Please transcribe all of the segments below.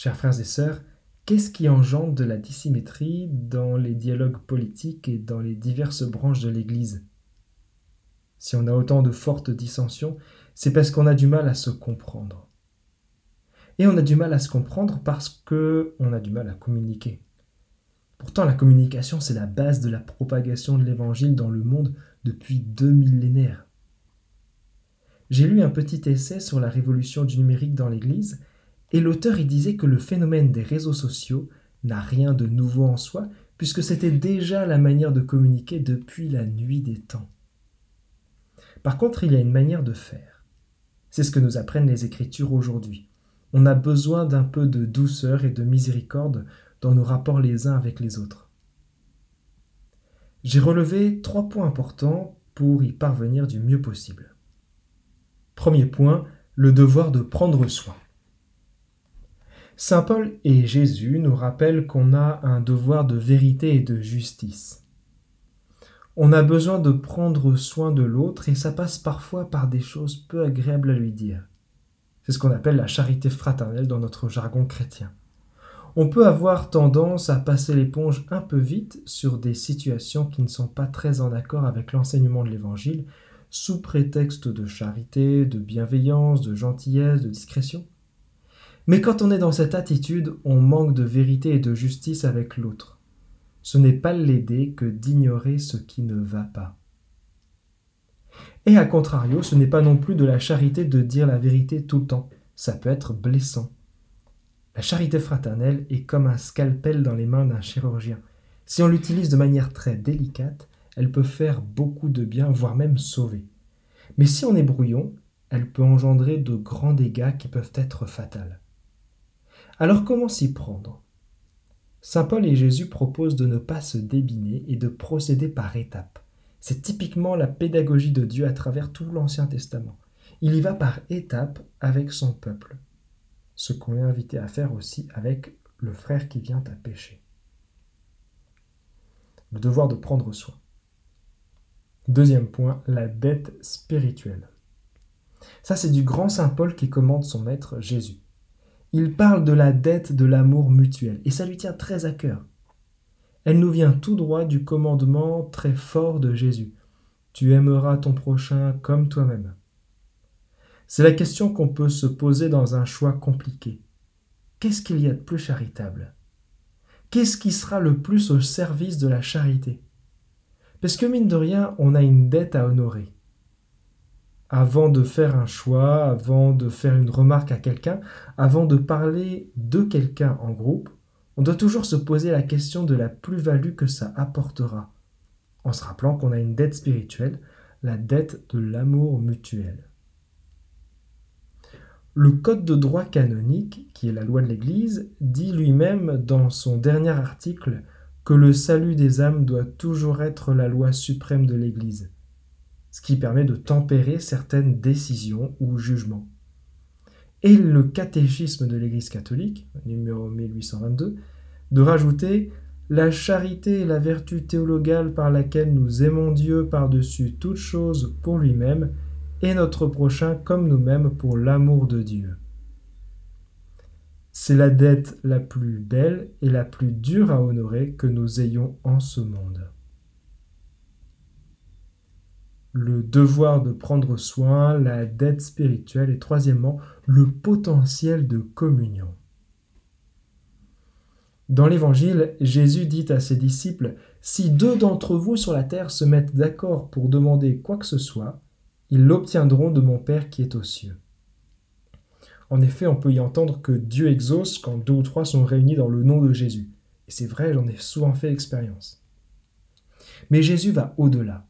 Chers frères et sœurs, qu'est-ce qui engendre de la dissymétrie dans les dialogues politiques et dans les diverses branches de l'Église? Si on a autant de fortes dissensions, c'est parce qu'on a du mal à se comprendre. Et on a du mal à se comprendre parce que on a du mal à communiquer. Pourtant, la communication, c'est la base de la propagation de l'Évangile dans le monde depuis deux millénaires. J'ai lu un petit essai sur la révolution du numérique dans l'Église, et l'auteur y disait que le phénomène des réseaux sociaux n'a rien de nouveau en soi, puisque c'était déjà la manière de communiquer depuis la nuit des temps. Par contre, il y a une manière de faire. C'est ce que nous apprennent les Écritures aujourd'hui. On a besoin d'un peu de douceur et de miséricorde dans nos rapports les uns avec les autres. J'ai relevé trois points importants pour y parvenir du mieux possible. Premier point, le devoir de prendre soin. Saint Paul et Jésus nous rappellent qu'on a un devoir de vérité et de justice. On a besoin de prendre soin de l'autre et ça passe parfois par des choses peu agréables à lui dire. C'est ce qu'on appelle la charité fraternelle dans notre jargon chrétien on peut avoir tendance à passer l'éponge un peu vite sur des situations qui ne sont pas très en accord avec l'enseignement de l'Évangile, sous prétexte de charité, de bienveillance, de gentillesse, de discrétion. Mais quand on est dans cette attitude, on manque de vérité et de justice avec l'autre. Ce n'est pas l'aider que d'ignorer ce qui ne va pas. Et à contrario, ce n'est pas non plus de la charité de dire la vérité tout le temps. Ça peut être blessant. La charité fraternelle est comme un scalpel dans les mains d'un chirurgien. Si on l'utilise de manière très délicate, elle peut faire beaucoup de bien, voire même sauver. Mais si on est brouillon, elle peut engendrer de grands dégâts qui peuvent être fatals. Alors comment s'y prendre? Saint Paul et Jésus proposent de ne pas se débiner et de procéder par étapes. C'est typiquement la pédagogie de Dieu à travers tout l'Ancien Testament. Il y va par étapes avec son peuple ce qu'on est invité à faire aussi avec le frère qui vient à pécher. Le devoir de prendre soin. Deuxième point, la dette spirituelle. Ça, c'est du grand Saint Paul qui commande son maître Jésus. Il parle de la dette de l'amour mutuel, et ça lui tient très à cœur. Elle nous vient tout droit du commandement très fort de Jésus. Tu aimeras ton prochain comme toi-même. C'est la question qu'on peut se poser dans un choix compliqué. Qu'est-ce qu'il y a de plus charitable? Qu'est-ce qui sera le plus au service de la charité? Parce que mine de rien, on a une dette à honorer. Avant de faire un choix, avant de faire une remarque à quelqu'un, avant de parler de quelqu'un en groupe, on doit toujours se poser la question de la plus-value que ça apportera, en se rappelant qu'on a une dette spirituelle, la dette de l'amour mutuel. Le Code de droit canonique, qui est la loi de l'Église, dit lui-même dans son dernier article que le salut des âmes doit toujours être la loi suprême de l'Église, ce qui permet de tempérer certaines décisions ou jugements. Et le catéchisme de l'Église catholique, numéro 1822, de rajouter la charité et la vertu théologale par laquelle nous aimons Dieu par-dessus toute chose pour lui-même et notre prochain comme nous-mêmes pour l'amour de Dieu. C'est la dette la plus belle et la plus dure à honorer que nous ayons en ce monde. Le devoir de prendre soin, la dette spirituelle et troisièmement, le potentiel de communion. Dans l'Évangile, Jésus dit à ses disciples, Si deux d'entre vous sur la terre se mettent d'accord pour demander quoi que ce soit, ils l'obtiendront de mon Père qui est aux cieux. En effet, on peut y entendre que Dieu exauce quand deux ou trois sont réunis dans le nom de Jésus. Et c'est vrai, j'en ai souvent fait l'expérience. Mais Jésus va au-delà.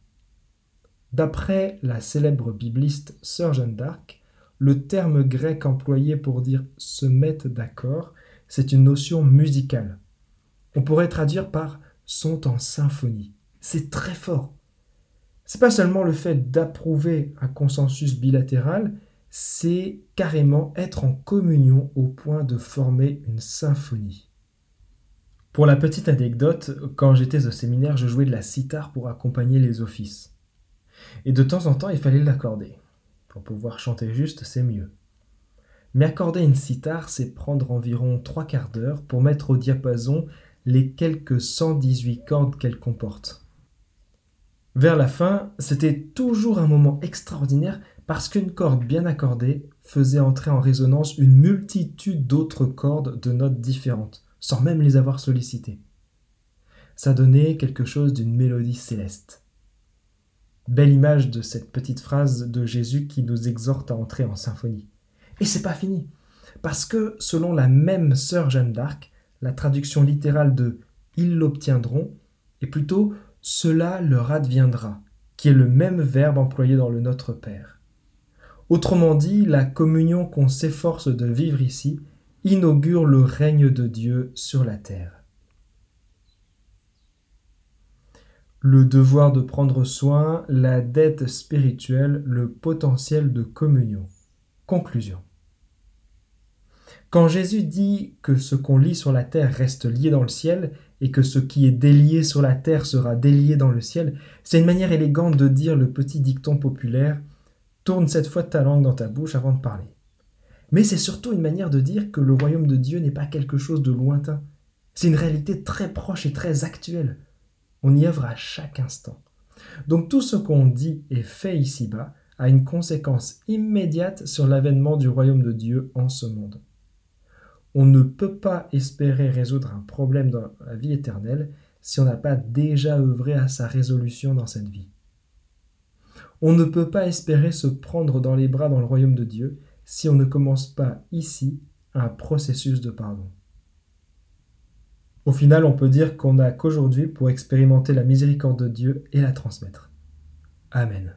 D'après la célèbre bibliste Sœur Jeanne d'Arc, le terme grec employé pour dire se mettre d'accord, c'est une notion musicale. On pourrait traduire par sont en symphonie. C'est très fort. C'est pas seulement le fait d'approuver un consensus bilatéral, c'est carrément être en communion au point de former une symphonie. Pour la petite anecdote, quand j'étais au séminaire, je jouais de la cithare pour accompagner les offices. Et de temps en temps, il fallait l'accorder. Pour pouvoir chanter juste, c'est mieux. Mais accorder une cithare, c'est prendre environ trois quarts d'heure pour mettre au diapason les quelques 118 cordes qu'elle comporte. Vers la fin, c'était toujours un moment extraordinaire parce qu'une corde bien accordée faisait entrer en résonance une multitude d'autres cordes de notes différentes, sans même les avoir sollicitées. Ça donnait quelque chose d'une mélodie céleste. Belle image de cette petite phrase de Jésus qui nous exhorte à entrer en symphonie. Et c'est pas fini, parce que selon la même sœur Jeanne d'Arc, la traduction littérale de ils l'obtiendront est plutôt cela leur adviendra, qui est le même verbe employé dans le Notre Père. Autrement dit, la communion qu'on s'efforce de vivre ici inaugure le règne de Dieu sur la terre. Le devoir de prendre soin, la dette spirituelle, le potentiel de communion. Conclusion. Quand Jésus dit que ce qu'on lit sur la terre reste lié dans le ciel et que ce qui est délié sur la terre sera délié dans le ciel, c'est une manière élégante de dire le petit dicton populaire Tourne cette fois ta langue dans ta bouche avant de parler. Mais c'est surtout une manière de dire que le royaume de Dieu n'est pas quelque chose de lointain. C'est une réalité très proche et très actuelle. On y œuvre à chaque instant. Donc tout ce qu'on dit et fait ici-bas a une conséquence immédiate sur l'avènement du royaume de Dieu en ce monde. On ne peut pas espérer résoudre un problème dans la vie éternelle si on n'a pas déjà œuvré à sa résolution dans cette vie. On ne peut pas espérer se prendre dans les bras dans le royaume de Dieu si on ne commence pas ici un processus de pardon. Au final, on peut dire qu'on n'a qu'aujourd'hui pour expérimenter la miséricorde de Dieu et la transmettre. Amen.